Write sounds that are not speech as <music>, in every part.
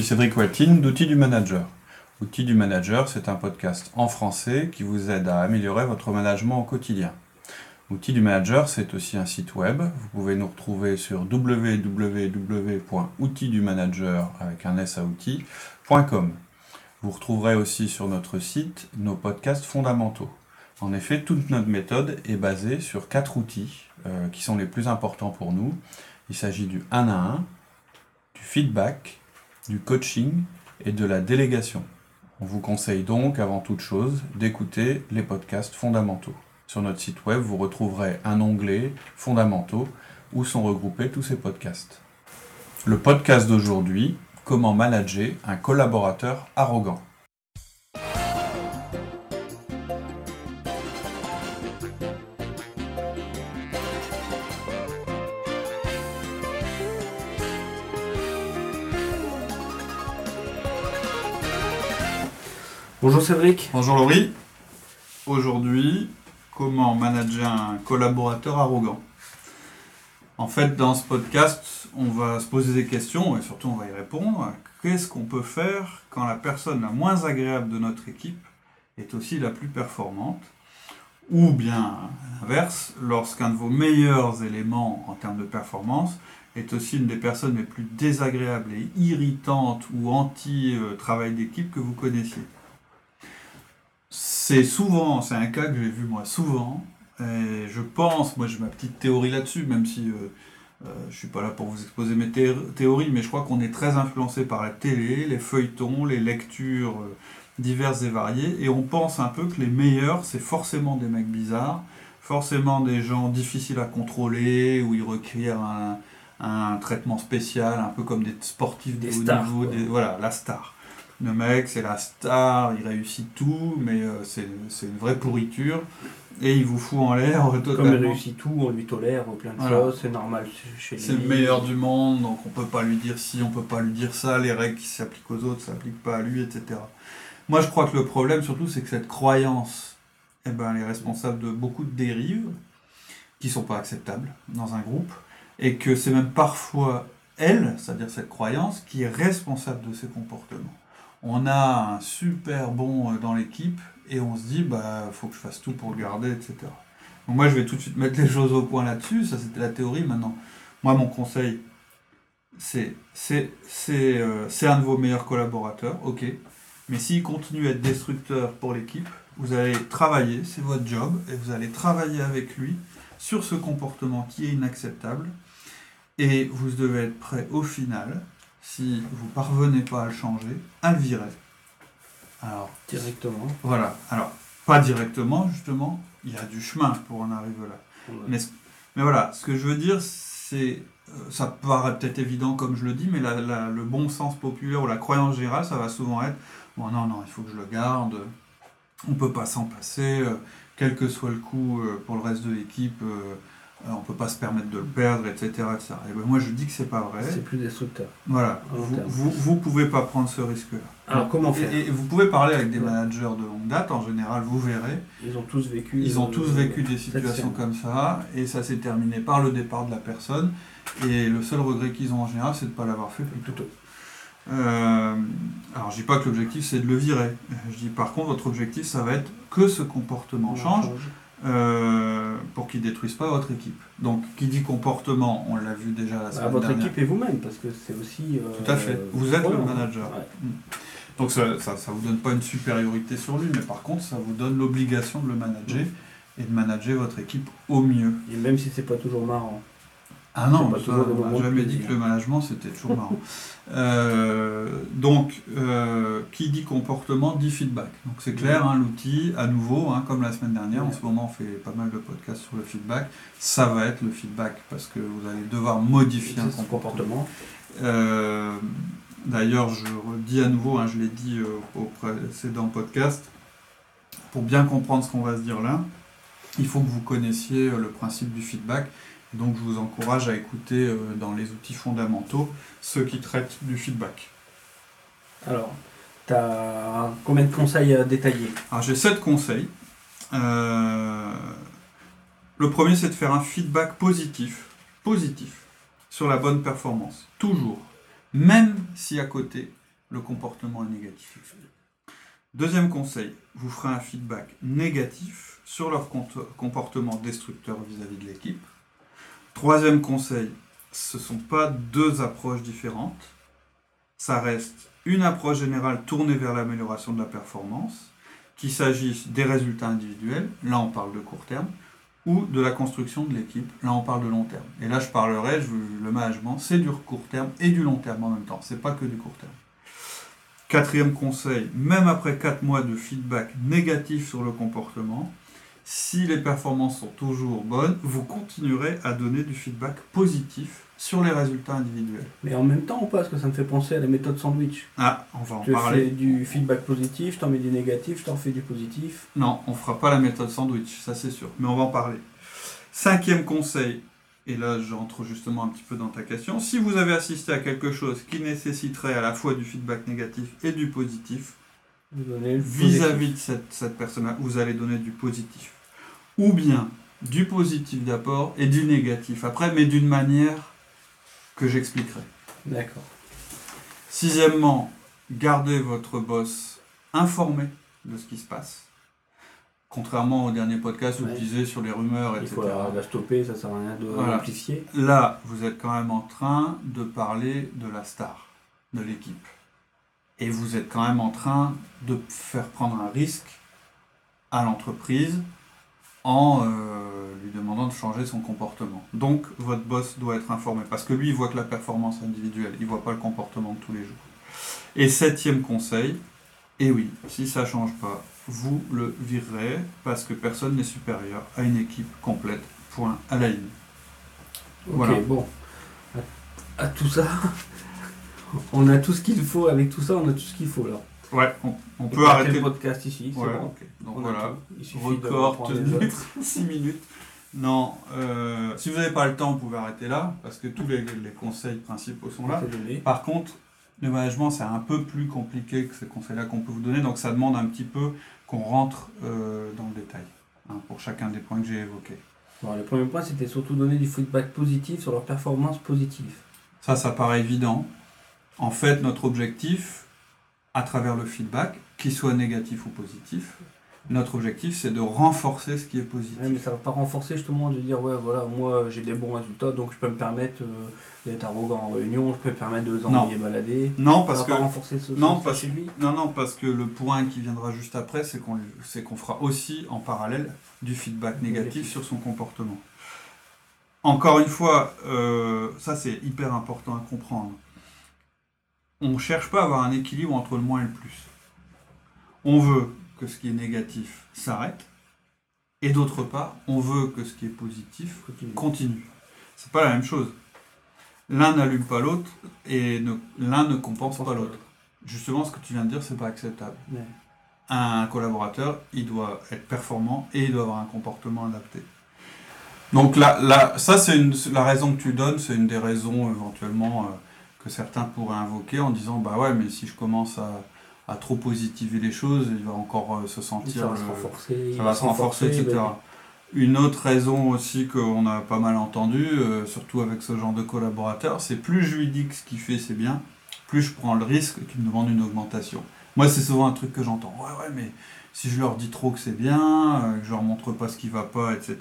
suis Cédric Waltine d'Outils du Manager. Outils du Manager, c'est un podcast en français qui vous aide à améliorer votre management au quotidien. Outils du Manager, c'est aussi un site web. Vous pouvez nous retrouver sur www.outildumanager avec un S à outils.com. Vous retrouverez aussi sur notre site nos podcasts fondamentaux. En effet, toute notre méthode est basée sur quatre outils euh, qui sont les plus importants pour nous. Il s'agit du 1 à 1, du feedback, du coaching et de la délégation. On vous conseille donc avant toute chose d'écouter les podcasts fondamentaux. Sur notre site web, vous retrouverez un onglet fondamentaux où sont regroupés tous ces podcasts. Le podcast d'aujourd'hui, comment manager un collaborateur arrogant. Cédric. Bonjour Laurie. Aujourd'hui, comment manager un collaborateur arrogant? En fait, dans ce podcast, on va se poser des questions et surtout on va y répondre. Qu'est-ce qu'on peut faire quand la personne la moins agréable de notre équipe est aussi la plus performante? Ou bien, à l'inverse, lorsqu'un de vos meilleurs éléments en termes de performance est aussi une des personnes les plus désagréables et irritantes ou anti-travail d'équipe que vous connaissiez? C'est souvent, c'est un cas que j'ai vu moi souvent, et je pense, moi j'ai ma petite théorie là-dessus, même si euh, euh, je suis pas là pour vous exposer mes théories, mais je crois qu'on est très influencé par la télé, les feuilletons, les lectures euh, diverses et variées, et on pense un peu que les meilleurs, c'est forcément des mecs bizarres, forcément des gens difficiles à contrôler, où ils requièrent un, traitement spécial, un peu comme des sportifs de haut niveau, voilà, la star. Le mec, c'est la star, il réussit tout, mais euh, c'est une vraie pourriture. Et il vous fout en l'air totalement. Comme il réussit tout, on lui tolère plein de choses, c'est normal chez lui. C'est le meilleur du monde, donc on peut pas lui dire ci, on peut pas lui dire ça, les règles qui s'appliquent aux autres s'appliquent pas à lui, etc. Moi, je crois que le problème, surtout, c'est que cette croyance, eh ben, elle est responsable de beaucoup de dérives qui sont pas acceptables dans un groupe, et que c'est même parfois elle, c'est-à-dire cette croyance, qui est responsable de ces comportements on a un super bon euh, dans l'équipe et on se dit bah faut que je fasse tout pour le garder, etc. Donc moi je vais tout de suite mettre les choses au point là-dessus, ça c'était la théorie maintenant. Moi mon conseil c'est c'est euh, un de vos meilleurs collaborateurs, ok, mais s'il continue à être destructeur pour l'équipe, vous allez travailler, c'est votre job, et vous allez travailler avec lui sur ce comportement qui est inacceptable, et vous devez être prêt au final si vous parvenez pas à le changer, à le virer. Alors, directement. Voilà. Alors, pas directement, justement, il y a du chemin pour en arriver là. Mais, mais voilà, ce que je veux dire, c'est. Euh, ça paraît peut-être évident comme je le dis, mais le bon sens populaire ou la croyance générale, ça va souvent être bon, non, non, il faut que je le garde, on peut pas s'en passer, euh, quel que soit le coût euh, pour le reste de l'équipe euh, on ne peut pas se permettre de le perdre, etc. Et ben moi je dis que c'est pas vrai. C'est plus destructeur. Voilà, vous ne pouvez pas prendre ce risque-là. Alors comment faire et, vous pouvez parler avec des managers de longue date, en général vous verrez. Ils ont tous vécu. Ils ont tous vécu des situations comme ça, et ça s'est terminé par le départ de la personne. Et le seul regret qu'ils ont en général, c'est de ne pas l'avoir fait plus tôt. Euh, alors je dis pas que l'objectif c'est de le virer. Je dis par contre votre objectif ça va être que ce comportement change. Euh, pour qu'ils ne détruisent pas votre équipe. Donc, qui dit comportement, on l'a vu déjà la bah, semaine votre dernière. équipe et vous-même, parce que c'est aussi. Euh, Tout à fait. Vous êtes le manager. Mm. Donc, ça ne vous donne pas une supériorité sur lui, mais par contre, ça vous donne l'obligation de le manager mm. et de manager votre équipe au mieux. Et même si c'est pas toujours marrant. Ah non, on n'a jamais dit que le management c'était toujours marrant. <laughs> Euh, donc, euh, qui dit comportement dit feedback. Donc c'est clair, hein, l'outil, à nouveau, hein, comme la semaine dernière, en ce moment on fait pas mal de podcasts sur le feedback, ça va être le feedback parce que vous allez devoir modifier un comportement. Euh, d'ailleurs, je redis à nouveau, hein, je l'ai dit au précédent podcast, pour bien comprendre ce qu'on va se dire là, il faut que vous connaissiez le principe du feedback donc je vous encourage à écouter euh, dans les outils fondamentaux ceux qui traitent du feedback. Alors, tu as combien de conseils à détailler Alors j'ai 7 conseils. Euh, le premier c'est de faire un feedback positif, positif, sur la bonne performance. Toujours. Même si à côté, le comportement est négatif. Deuxième conseil, vous ferez un feedback négatif sur leur comportement destructeur vis-à-vis de l'équipe. Troisième conseil, ce ne sont pas deux approches différentes. Ça reste une approche générale tournée vers l'amélioration de la performance, qu'il s'agisse des résultats individuels, là on parle de court terme, ou de la construction de l'équipe, là on parle de long terme. Et là je parlerai, le management, c'est du court terme et du long terme en même temps, c'est pas que du court terme. Quatrième conseil, même après 4 mois de feedback négatif sur le comportement, si les performances sont toujours bonnes, vous continuerez à donner du feedback positif sur les résultats individuels. Mais en même temps ou pas Parce que ça me fait penser à la méthode sandwich. Ah, on va en tu parler. fais du feedback positif, je t'en mets du négatif, je t'en fais du positif. Non, on fera pas la méthode sandwich, ça c'est sûr. Mais on va en parler. Cinquième conseil, et là j'entre justement un petit peu dans ta question. Si vous avez assisté à quelque chose qui nécessiterait à la fois du feedback négatif et du positif, vis-à-vis de cette, cette personne-là, vous allez donner du positif. Ou bien du positif d'apport et du négatif après, mais d'une manière que j'expliquerai. D'accord. Sixièmement, gardez votre boss informé de ce qui se passe. Contrairement au dernier podcast où je disais sur les rumeurs, etc. Il faut la, stopper, ça sert à rien de l'amplifier. Là, vous êtes quand même en train de parler de la star, de l'équipe. Et vous êtes quand même en train de faire prendre un risque à l'entreprise en euh, lui demandant de changer son comportement. Donc votre boss doit être informé parce que lui il voit que la performance individuelle, il voit pas le comportement de tous les jours. Et septième conseil, et oui, si ça change pas, vous le virerez parce que personne n'est supérieur à une équipe complète. Point à la ligne. Ok, bon. À, à tout ça, <laughs> on a tout ce qu'il faut. Avec tout ça, on a tout ce qu'il faut là. Ouais, on, peut arrêter le podcast ici. Ouais, Donc voilà, record tenu <laughs> 6 minutes. Non, euh, si vous n'avez pas le temps, vous pouvez arrêter là, parce que tous les, conseils principaux sont là. Par contre, le management, c'est un peu plus compliqué que ces conseils-là qu'on peut vous donner, donc ça demande un petit peu qu'on rentre euh, dans le détail, hein, pour chacun des points que j'ai évoqués. le premier point, c'était surtout donner du feedback positif sur leur performance positive. Ça, ça paraît évident. En fait, notre objectif, à travers le feedback, qu'il soit négatif ou positif. Notre objectif, c'est de renforcer ce qui est positif. mais ça ne va pas renforcer justement de dire, ouais, voilà, moi j'ai des bons résultats, donc je peux me permettre euh, d'être arrogant en réunion, je peux me permettre de les envoyer balader. Non, parce ça que. Pas renforcer ce, non, parce, lui. non, non, parce que le point qui viendra juste après, c'est qu'on qu'on fera aussi en parallèle du feedback négatif sur son comportement. Encore une fois, euh, ça c'est hyper important à comprendre on ne cherche pas à avoir un équilibre entre le moins et le plus. On veut que ce qui est négatif s'arrête, et d'autre part, on veut que ce qui est positif continue. C'est pas la même chose. L'un n'allume pas l'autre, et l'un ne compense pas l'autre. Justement, ce que tu viens de dire, c'est pas acceptable. Un collaborateur, il doit être performant et il doit avoir un comportement adapté. Donc là, là ça c'est la raison que tu donnes, c'est une des raisons éventuellement. Euh, que certains pourraient invoquer en disant bah ouais mais si je commence à, à trop positiver les choses, il va encore euh, se sentir ça va se renforcer, ça va se renforcer, etc. Une autre raison aussi qu'on a pas mal entendu, euh, surtout avec ce genre de collaborateurs, c'est plus je lui dis que ce qu'il fait c'est bien, plus je prends le risque qu'il me demande une augmentation. Moi c'est souvent un truc que j'entends, ouais ouais mais si je leur dis trop que c'est bien, euh, que je leur montre pas ce qui va pas, etc.,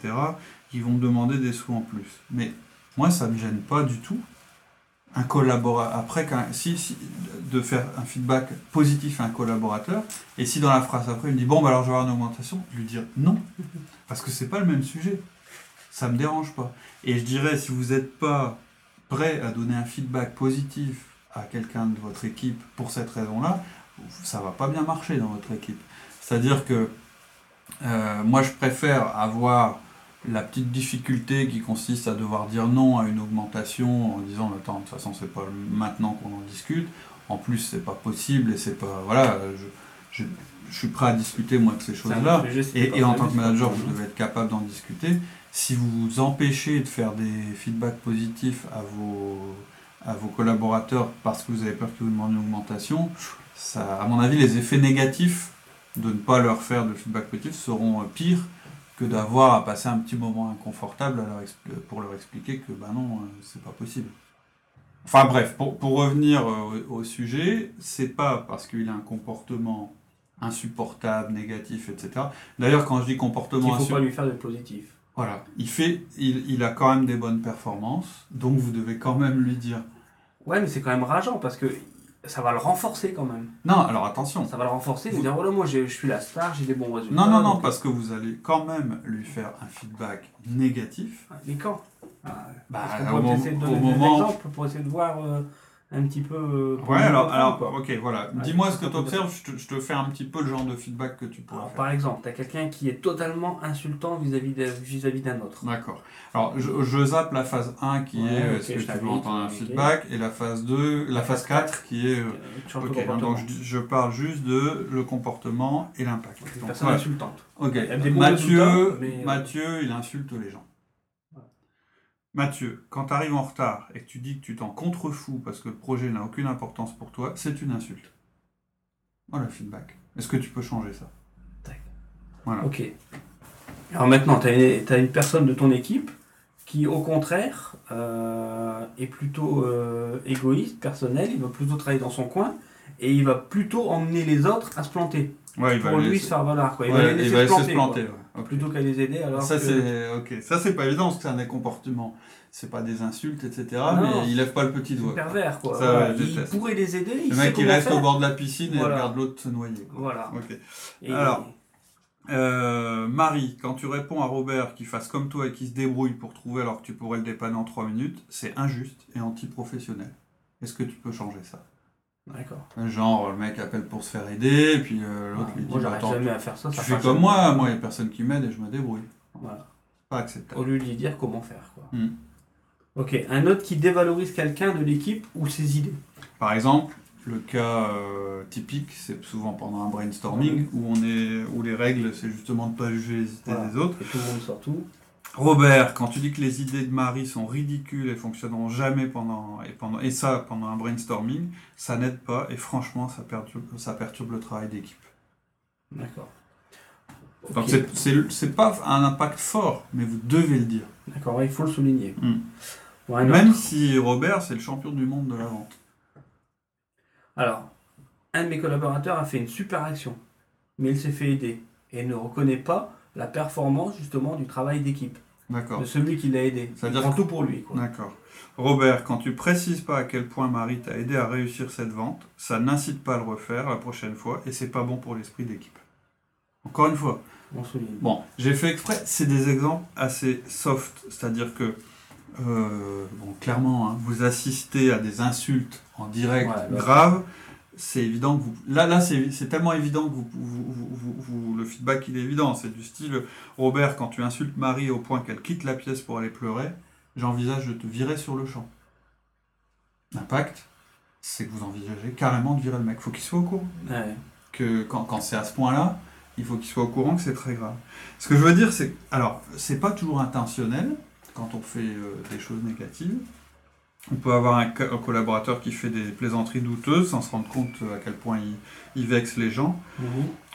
ils vont me demander des sous en plus. Mais moi ça me gêne pas du tout un collaborateur, après, si, de faire un feedback positif à un collaborateur, et si dans la phrase après il me dit bon, bah alors je vais avoir une augmentation, lui dire non, parce que c'est pas le même sujet. Ça me dérange pas. Et je dirais, si vous n'êtes pas prêt à donner un feedback positif à quelqu'un de votre équipe pour cette raison-là, ça va pas bien marcher dans votre équipe. C'est-à-dire que euh, moi, je préfère avoir la petite difficulté qui consiste à devoir dire non à une augmentation en disant attends de toute façon c'est pas maintenant qu'on en discute. En plus c'est pas possible et c'est pas voilà je, suis prêt à discuter moi de ces choses là et, en tant que manager vous devez être capable d'en discuter. Si vous vous empêchez de faire des feedbacks positifs à vos à vos collaborateurs parce que vous avez peur qu'ils vous demandent une augmentation ça à mon avis les effets négatifs de ne pas leur faire de feedback positif seront pires que d'avoir à passer un petit moment inconfortable pour leur expliquer que ben non, euh, c'est pas possible. Enfin bref, pour, pour revenir euh, au, au sujet, c'est pas parce qu'il a un comportement insupportable, négatif, etc. D'ailleurs, quand je dis comportement Il faut pas lui faire de positif. voilà, il fait, il, il a quand même des bonnes performances, donc vous devez quand même lui dire. Ouais, mais c'est quand même rageant parce que ça va le renforcer quand même. Non, alors attention. Ça va le renforcer, Vous- dire voilà, moi j'ai- je suis la star, j'ai des bons résultats. Non, non, non, donc- parce que vous allez quand même lui faire un feedback négatif. Mais quand? Ah, Bah, Est-ce qu'on au pourrait moment- essayer de au donner des moment- exemples pour essayer de voir euh, un petit peu. euh, Ouais, alors, alors quoi. ok, voilà. Ouais, Dis-moi ce que tu observes, je te, je te fais un petit peu le genre de feedback que tu pourrais Alors, faire. par exemple, tu as quelqu'un qui est totalement insultant vis-à-vis vis-à-vis d'un autre. D'accord. Alors, je, je zappe la phase 1 qui Ouais, est euh, ok, est-ce que tu veux entendre un feedback et la phase 2, la phase 4 qui est. euh, donc je, je parle juste de le comportement et l'impact. Personne voilà. insultante. Ok, Mathieu, mais, euh, Mathieu, il insulte les gens. Mathieu, quand tu arrives en retard et que tu dis que tu t'en contrefous parce que le projet n'a aucune importance pour toi, c'est une insulte. Voilà le feedback. Est-ce que tu peux changer ça? Tac. Voilà. Ok. Alors maintenant, tu as, une personne de ton équipe qui, au contraire, euh, est plutôt euh, égoïste, personnel, il va plutôt travailler dans son coin et il va plutôt emmener les autres à se planter Ouais, il va pour lui laisser- se faire valoir. Quoi. Il Ouais, va les laisser il va se planter. se planter. quoi. ouais. Ok. Plutôt qu'à les aider alors Ça que- c'est ok. Ça c'est pas évident parce que c'est un des comportements. C'est pas des insultes, etc. Non. mais il lève pas le petit c'est doigt. pervers. Quoi. Ça, Voilà. il déteste. pourrait les aider, il Le mec il reste faire. au bord de la piscine et Voilà. regarde l'autre se noyer. quoi. Voilà. Ok. Et- Alors, Euh, Marie, quand tu réponds à Robert qu'il fasse comme toi et qu'il se débrouille pour trouver alors que tu pourrais le dépanner en 3 minutes, c'est injuste et anti-professionnel. Est-ce que tu peux changer ça? D'accord. Genre, le mec appelle pour se faire aider, et puis euh, l'autre lui dit Moi, bah, j'arrive jamais à faire ça. tu ça fais comme moi, moi il n'y a personne qui m'aide et je me débrouille. Voilà. Pas acceptable. Au lieu de lui dire comment faire. Quoi. Hmm. Ok. Un autre qui dévalorise quelqu'un de l'équipe ou ses idées. Par exemple, le cas euh, typique, c'est souvent pendant un brainstorming où on est où les règles, c'est justement de ne pas juger les idées Voilà. des autres. Et tout le monde sort tout. Robert, quand tu dis que les idées de Marie sont ridicules et fonctionneront jamais pendant et pendant et ça pendant un brainstorming, ça n'aide pas et franchement ça perturbe ça perturbe le travail d'équipe. D'accord. Donc Ok. c'est- pas un impact fort, mais vous devez le dire. D'accord, il faut le souligner. Hmm. Bon, Même si Robert c'est le champion du monde de la vente. Alors, un de mes collaborateurs a fait une super action, mais il s'est fait aider et ne reconnaît pas la performance justement du travail d'équipe. De celui qui l'a aidé. Ça veut Il dire prend que- tout pour lui. D'accord. Robert, quand tu précises pas à quel point Marie t'a aidé à réussir cette vente, ça n'incite pas à le refaire la prochaine fois et c'est pas bon pour l'esprit d'équipe. Encore une fois, On souligne. Bon, j'ai fait exprès, c'est des exemples assez soft, c'est-à-dire que, euh, bon, clairement, hein, vous assistez à des insultes en direct Ouais, bah. C'est évident que vous... Là, là c'est tellement évident que vous, vous- vous- vous- vous- le feedback, il est évident, c'est du style, Robert, quand tu insultes Marie au point qu'elle quitte la pièce pour aller pleurer, j'envisage de te virer sur le champ. L'impact, c'est que vous envisagez carrément de virer le mec, faut qu'il soit au courant Ouais. que quand, quand c'est à ce point-là, il faut qu'il soit au courant que c'est très grave. Ce que je veux dire, c'est alors, c'est pas toujours intentionnel quand on fait euh, des choses négatives. On peut avoir un, co- un collaborateur qui fait des plaisanteries douteuses sans se rendre compte à quel point il, il vexe les gens. Mhm.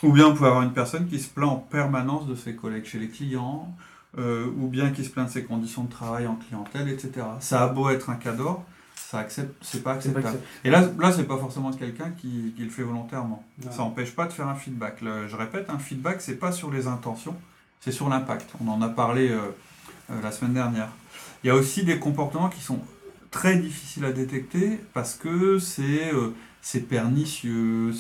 Ou bien on peut avoir une personne qui se plaint en permanence de ses collègues chez les clients, euh, ou bien qui se plaint de ses conditions de travail en clientèle, etc. Ça a beau être un cadre, ça accepte, c'est pas acceptable. Et là, là c'est pas forcément quelqu'un qui, qui le fait volontairement. Ça n'empêche pas de faire un feedback. Le- je répète, un feedback, c'est pas sur les intentions, c'est sur l'impact. On en a parlé euh, euh, la semaine dernière. Il y a aussi des comportements qui sont très difficiles à détecter parce que c'est euh, pernicieux,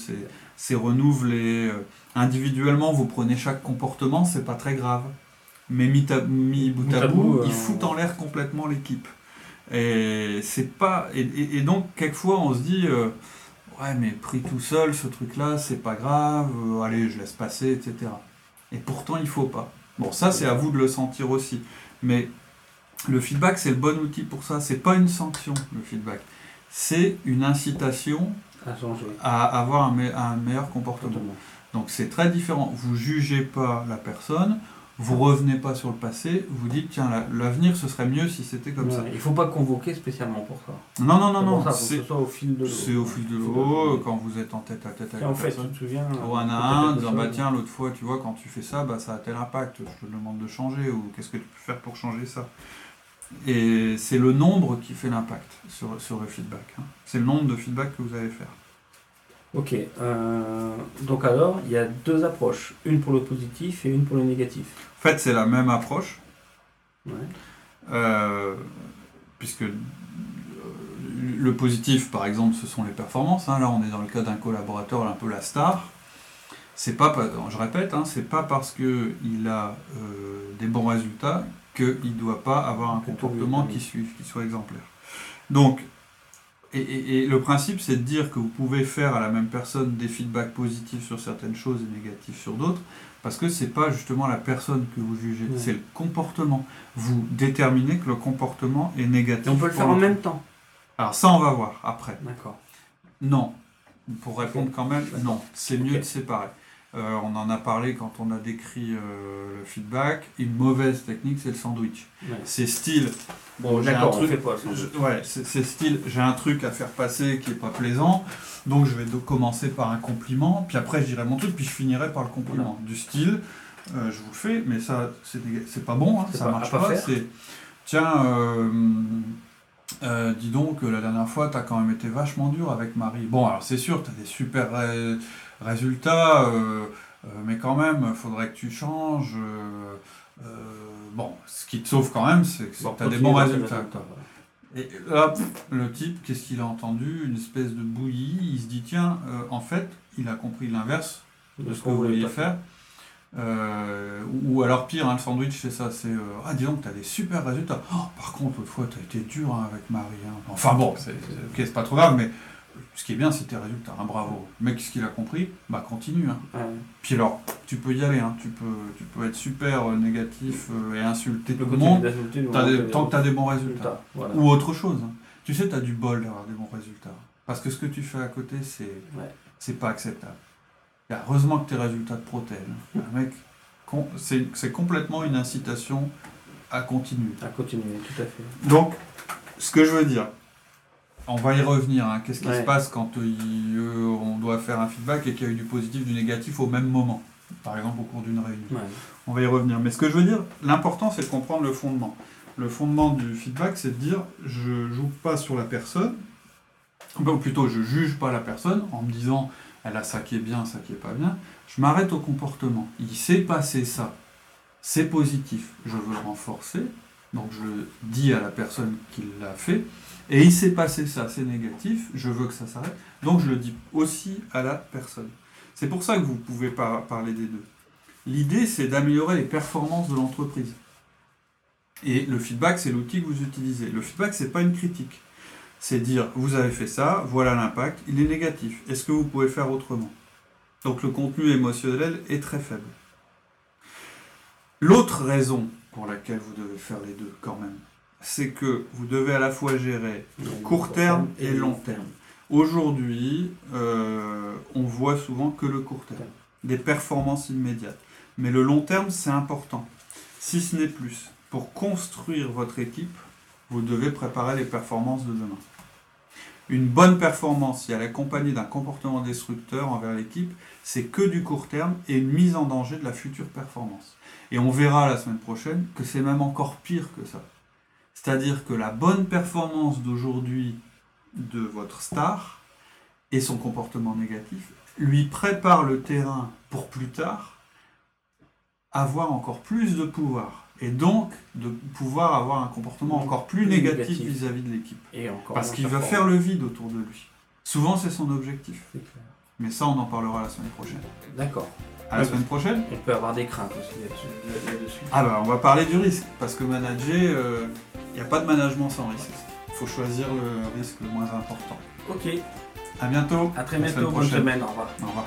c'est renouvelé. euh. Individuellement, vous prenez chaque comportement, c'est pas très grave. Mais mis, mis bout à bout, euh, ils foutent en l'air complètement l'équipe. Et c'est pas et, et- et donc quelquefois on se dit euh, ouais mais pris tout seul ce truc là c'est pas grave euh, allez je laisse passer etc. Et pourtant il faut pas. Bon ça c'est à vous de le sentir aussi. Mais le feedback c'est le bon outil pour ça. C'est pas une sanction le feedback. C'est une incitation à changer. à avoir un, me- un meilleur comportement. Donc c'est très différent. Vous jugez pas la personne, vous revenez pas sur le passé, vous dites tiens la- l'avenir ce serait mieux si c'était comme ça. Il faut pas convoquer spécialement pour ça. Non non non non, c'est au fil de l'eau. c'est au fil de l'eau quand vous êtes en tête à tête avec en la fait, tu personne. te souviens Au un à un, disant bah tiens l'autre fois tu vois quand tu fais ça bah ça a tel impact, je te demande de changer ou qu'est-ce que tu peux faire pour changer ça? Et c'est le nombre qui fait l'impact sur, sur le feedback. hein. C'est le nombre de feedback que vous allez faire. Ok. euh, donc alors, il y a deux approches. Une pour le positif et une pour le négatif. En fait, c'est la même approche, Ouais. euh, puisque euh, le positif, par exemple, ce sont les performances. hein. Là, on est dans le cas d'un collaborateur, un peu la star. C'est pas, je répète, hein, c'est pas parce que il a euh, des bons résultats qu'il ne doit pas avoir un comportement qui suive, qui soit exemplaire. Donc, et, et- et le principe, c'est de dire que vous pouvez faire à la même personne des feedbacks positifs sur certaines choses et négatifs sur d'autres, parce que c'est pas justement la personne que vous jugez, c'est le comportement. Vous déterminez que le comportement est négatif. Et on peut le faire en même temps. Alors ça, on va voir après. D'accord. Non. Pour répondre quand même, non. C'est mieux de séparer. Euh, on en a parlé quand on a décrit euh, le feedback. Une mauvaise technique, c'est le sandwich. Ouais. C'est style. Bon, j'ai un d'accord, on truc- fait pas ça. je- ouais, c'est style. J'ai un truc à faire passer qui est pas plaisant, donc je vais commencer par un compliment, puis après je dirai mon truc, puis je finirai par le compliment. Du style, euh, je vous le fais, mais ça c'est pas bon, hein, ça pas- marche pas pas. faire. C'est tiens. euh, dis donc, la dernière fois, tu as quand même été vachement dur avec Marie. Bon, alors c'est sûr, tu as des super ré- résultats, euh, euh, mais quand même, faudrait que tu changes. euh, bon, ce qui te sauve quand même, c'est que Bon, tu as des bons résultats. Et là, le type, qu'est-ce qu'il a entendu? Une espèce de bouillie. Il se dit, tiens, euh, en fait, il a compris l'inverse de ce que vous vouliez faire. Euh, ou alors pire, hein, le sandwich, c'est ça, c'est euh, ah dis donc, t'as des super résultats. Oh, par contre, l'autre fois, t'as été dur hein, avec Marie. hein. Enfin bon, c'est c'est- ok, c'est pas trop grave, mais ce qui est bien, c'est tes résultats. hein, bravo. Le mec, ce qu'il a compris, bah continue. hein. Ouais. Puis alors, tu peux y aller. hein, tu peux, tu peux être super euh, négatif euh, et insulter Tu tout le monde. des- tant que t'as des bons résultats. résultats. Voilà. Ou autre chose. Tu sais, tu as du bol d'avoir des bons résultats. Parce que ce que tu fais à côté, c'est Ouais. c'est pas acceptable. Et heureusement que tes résultats te protègent. Un mec, c'est complètement une incitation à continuer. À continuer, tout à fait. Donc, ce que je veux dire, on va y revenir. hein. Qu'est-ce qui Ouais. se passe quand euh, il- euh, on doit faire un feedback et qu'il y a eu du positif, du négatif au même moment Par exemple, au cours d'une réunion. Ouais. On va y revenir. Mais ce que je veux dire, l'important, c'est de comprendre le fondement. Le fondement du feedback, c'est de dire, je joue pas sur la personne, ou plutôt, je juge pas la personne en me disant, elle a ça qui est bien, ça qui est pas bien. Je m'arrête au comportement. Il s'est passé ça. C'est positif. Je veux le renforcer. Donc je le dis à la personne qui l'a fait. Et il s'est passé ça, c'est négatif. Je veux que ça s'arrête. Donc je le dis aussi à la personne. C'est pour ça que vous pouvez pas parler des deux. L'idée, c'est d'améliorer les performances de l'entreprise. Et le feedback, c'est l'outil que vous utilisez. Le feedback, c'est pas une critique. C'est dire, vous avez fait ça, voilà l'impact, il est négatif. Est-ce que vous pouvez faire autrement? Donc le contenu émotionnel est très faible. L'autre raison pour laquelle vous devez faire les deux quand même, c'est que vous devez à la fois gérer Court terme et long terme. Aujourd'hui, euh, on voit souvent que le court terme, des performances immédiates. Mais le long terme, c'est important. Si ce n'est plus, pour construire votre équipe, vous devez préparer les performances de demain. Une bonne performance, si elle est accompagnée d'un comportement destructeur envers l'équipe, c'est que du court terme et une mise en danger de la future performance. Et on verra la semaine prochaine que c'est même encore pire que ça. C'est-à-dire que la bonne performance d'aujourd'hui de votre star et son comportement négatif lui prépare le terrain pour plus tard avoir encore plus de pouvoir et donc de pouvoir avoir un comportement encore plus Plus négatif vis-à-vis de l'équipe. Parce qu'il va faire le vide autour de lui. Souvent c'est son objectif. Clair. Mais ça on en parlera la semaine prochaine. D'accord. À la Oui. semaine prochaine On peut avoir des craintes aussi là-dessus- là- là-dessus. Ah bah on va parler du risque. Parce que manager, il n'y a pas de management sans risque. Il faut choisir le risque le moins important. Ok, À bientôt. à très bientôt, bonne semaine, au revoir. Au revoir.